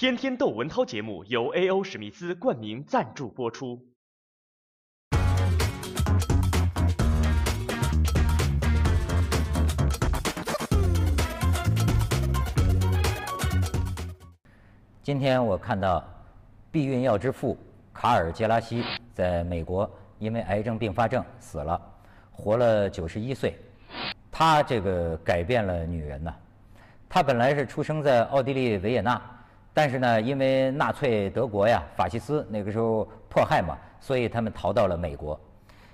天天窦文涛节目由 A.O. 史密斯冠名赞助播出。今天我看到避孕药之父卡尔·杰拉西在美国因为癌症并发症死了，活了九十一岁。他这个改变了女人呐。他本来是出生在奥地利维也纳，但是呢，因为纳粹德国呀、法西斯那个时候迫害嘛，所以他们逃到了美国。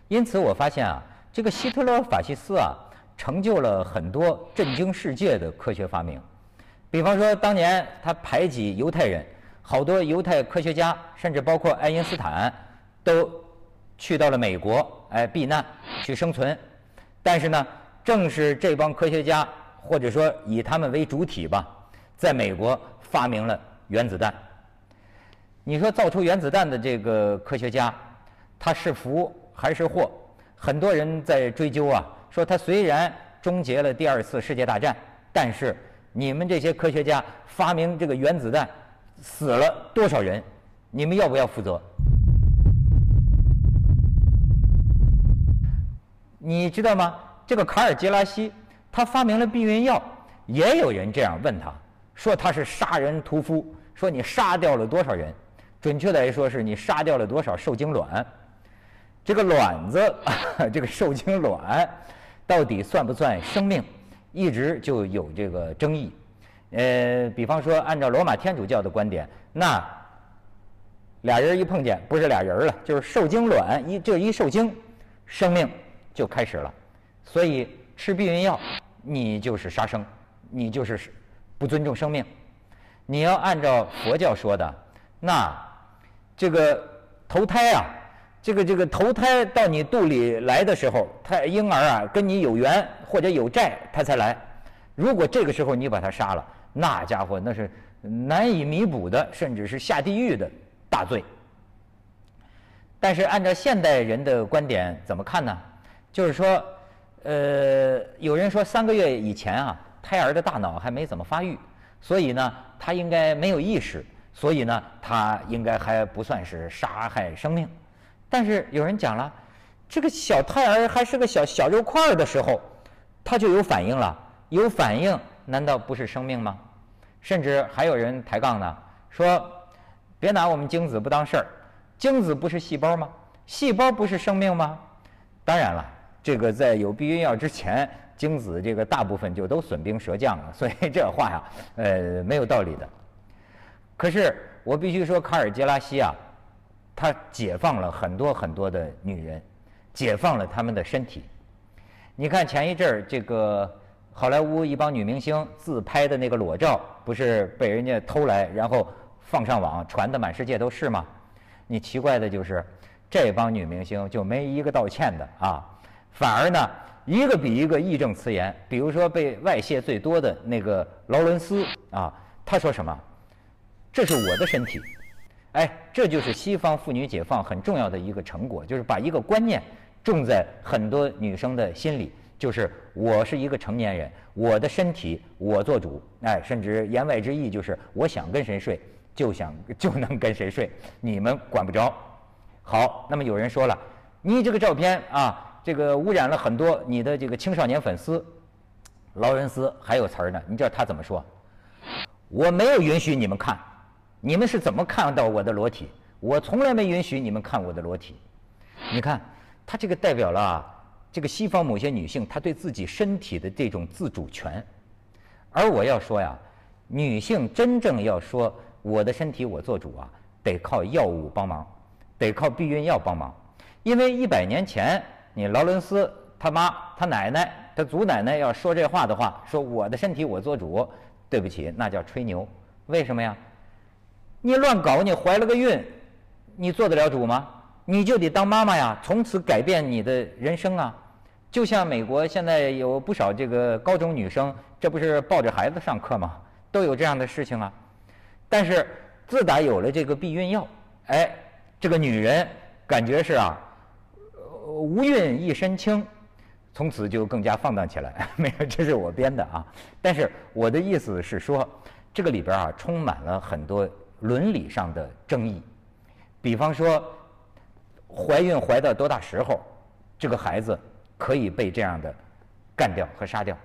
因此，我发现啊，这个希特勒法西斯啊，成就了很多震惊世界的科学发明。比方说，当年他排挤犹太人，好多犹太科学家，甚至包括爱因斯坦，都去到了美国，哎，避难去生存。但是呢，正是这帮科学家。或者说以他们为主体吧，在美国发明了原子弹。你说造出原子弹的这个科学家，他是福还是祸？很多人在追究啊，说他虽然终结了第二次世界大战，但是你们这些科学家发明这个原子弹，死了多少人？你们要不要负责？你知道吗？这个卡尔杰拉西。他发明了避孕药，也有人这样问他，说他是杀人屠夫，说你杀掉了多少人？准确来说，是你杀掉了多少受精卵？这个卵子，这个受精卵，到底算不算生命？一直就有这个争议。呃，比方说，按照罗马天主教的观点，那俩人一碰见，不是俩人了，就是受精卵一这一受精，生命就开始了。所以吃避孕药。你就是杀生，你就是不尊重生命。你要按照佛教说的，那这个投胎啊，这个这个投胎到你肚里来的时候，他婴儿啊跟你有缘或者有债，他才来。如果这个时候你把他杀了，那家伙那是难以弥补的，甚至是下地狱的大罪。但是按照现代人的观点怎么看呢？就是说。呃，有人说三个月以前啊，胎儿的大脑还没怎么发育，所以呢，他应该没有意识，所以呢，他应该还不算是杀害生命。但是有人讲了，这个小胎儿还是个小小肉块的时候，他就有反应了，有反应难道不是生命吗？甚至还有人抬杠呢，说别拿我们精子不当事儿，精子不是细胞吗？细胞不是生命吗？当然了。这个在有避孕药之前，精子这个大部分就都损兵折将了，所以这话呀，呃，没有道理的。可是我必须说，卡尔杰拉西啊，他解放了很多很多的女人，解放了他们的身体。你看前一阵儿，这个好莱坞一帮女明星自拍的那个裸照，不是被人家偷来，然后放上网，传的满世界都是吗？你奇怪的就是，这帮女明星就没一个道歉的啊。反而呢，一个比一个义正辞严。比如说被外泄最多的那个劳伦斯啊，他说什么？这是我的身体。哎，这就是西方妇女解放很重要的一个成果，就是把一个观念种在很多女生的心里，就是我是一个成年人，我的身体我做主。哎，甚至言外之意就是我想跟谁睡就想就能跟谁睡，你们管不着。好，那么有人说了，你这个照片啊。这个污染了很多你的这个青少年粉丝，劳伦斯还有词儿呢，你知道他怎么说？我没有允许你们看，你们是怎么看到我的裸体？我从来没允许你们看我的裸体。你看，他这个代表了这个西方某些女性她对自己身体的这种自主权，而我要说呀，女性真正要说我的身体我做主啊，得靠药物帮忙，得靠避孕药帮忙，因为一百年前。你劳伦斯他妈他奶奶他祖奶奶要说这话的话，说我的身体我做主，对不起，那叫吹牛。为什么呀？你乱搞，你怀了个孕，你做得了主吗？你就得当妈妈呀，从此改变你的人生啊。就像美国现在有不少这个高中女生，这不是抱着孩子上课吗？都有这样的事情啊。但是自打有了这个避孕药，哎，这个女人感觉是啊。无孕一身轻，从此就更加放荡起来。没有，这是我编的啊。但是我的意思是说，这个里边啊充满了很多伦理上的争议。比方说，怀孕怀到多大时候，这个孩子可以被这样的干掉和杀掉。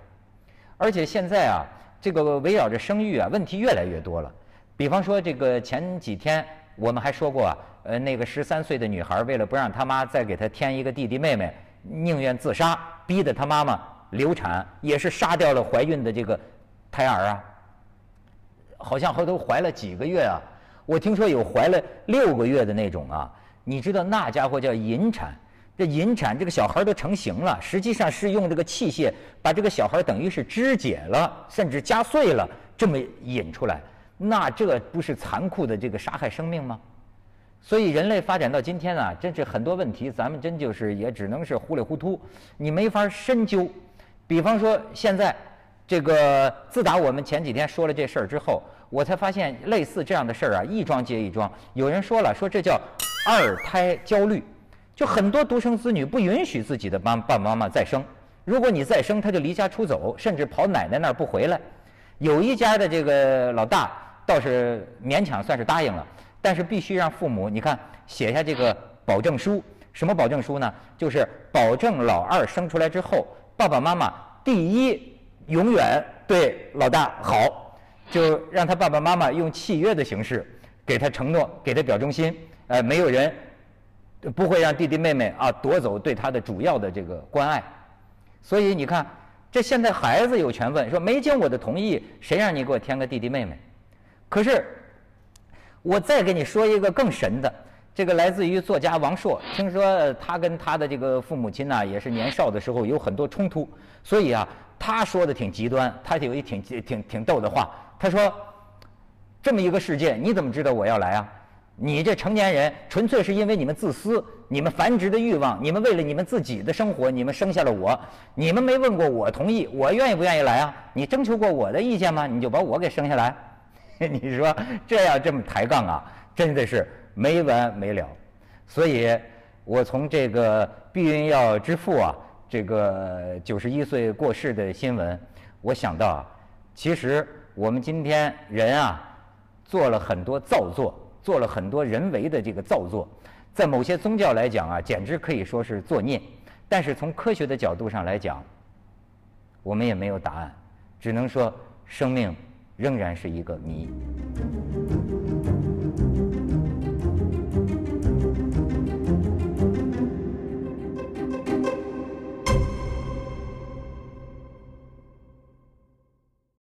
而且现在啊，这个围绕着生育啊，问题越来越多了。比方说，这个前几天我们还说过啊，呃，那个十三岁的女孩为了不让她妈再给她添一个弟弟妹妹，宁愿自杀，逼得她妈妈流产，也是杀掉了怀孕的这个胎儿啊。好像后都怀了几个月啊。我听说有怀了六个月的那种啊，你知道那家伙叫引产，这引产这个小孩都成型了，实际上是用这个器械把这个小孩等于是肢解了，甚至夹碎了，这么引出来，那这不是残酷的这个杀害生命吗？所以人类发展到今天啊，真是很多问题，咱们真就是也只能是糊里糊涂，你没法深究。比方说现在这个，自打我们前几天说了这事儿之后。我才发现类似这样的事儿啊，一桩接一桩。有人说了，说这叫二胎焦虑，就很多独生子女不允许自己的妈爸爸妈妈再生。如果你再生，他就离家出走，甚至跑奶奶那儿不回来。有一家的这个老大倒是勉强算是答应了，但是必须让父母你看写下这个保证书。什么保证书呢？就是保证老二生出来之后，爸爸妈妈第一永远对老大好。就让他爸爸妈妈用契约的形式给他承诺，给他表忠心。呃，没有人不会让弟弟妹妹啊夺走对他的主要的这个关爱。所以你看，这现在孩子有权问说：没经我的同意，谁让你给我添个弟弟妹妹？可是我再给你说一个更神的，这个来自于作家王朔，听说他跟他的这个父母亲呢，也是年少的时候有很多冲突，所以啊，他说的挺极端，他有一挺挺挺逗的话。他说：“这么一个世界，你怎么知道我要来啊？你这成年人纯粹是因为你们自私，你们繁殖的欲望，你们为了你们自己的生活，你们生下了我，你们没问过我同意，我愿意不愿意来啊？你征求过我的意见吗？你就把我给生下来？你说这样这么抬杠啊，真的是没完没了。所以，我从这个避孕药之父啊，这个九十一岁过世的新闻，我想到啊，其实。”我们今天人啊，做了很多造作，做了很多人为的这个造作，在某些宗教来讲啊，简直可以说是作孽。但是从科学的角度上来讲，我们也没有答案，只能说生命仍然是一个谜。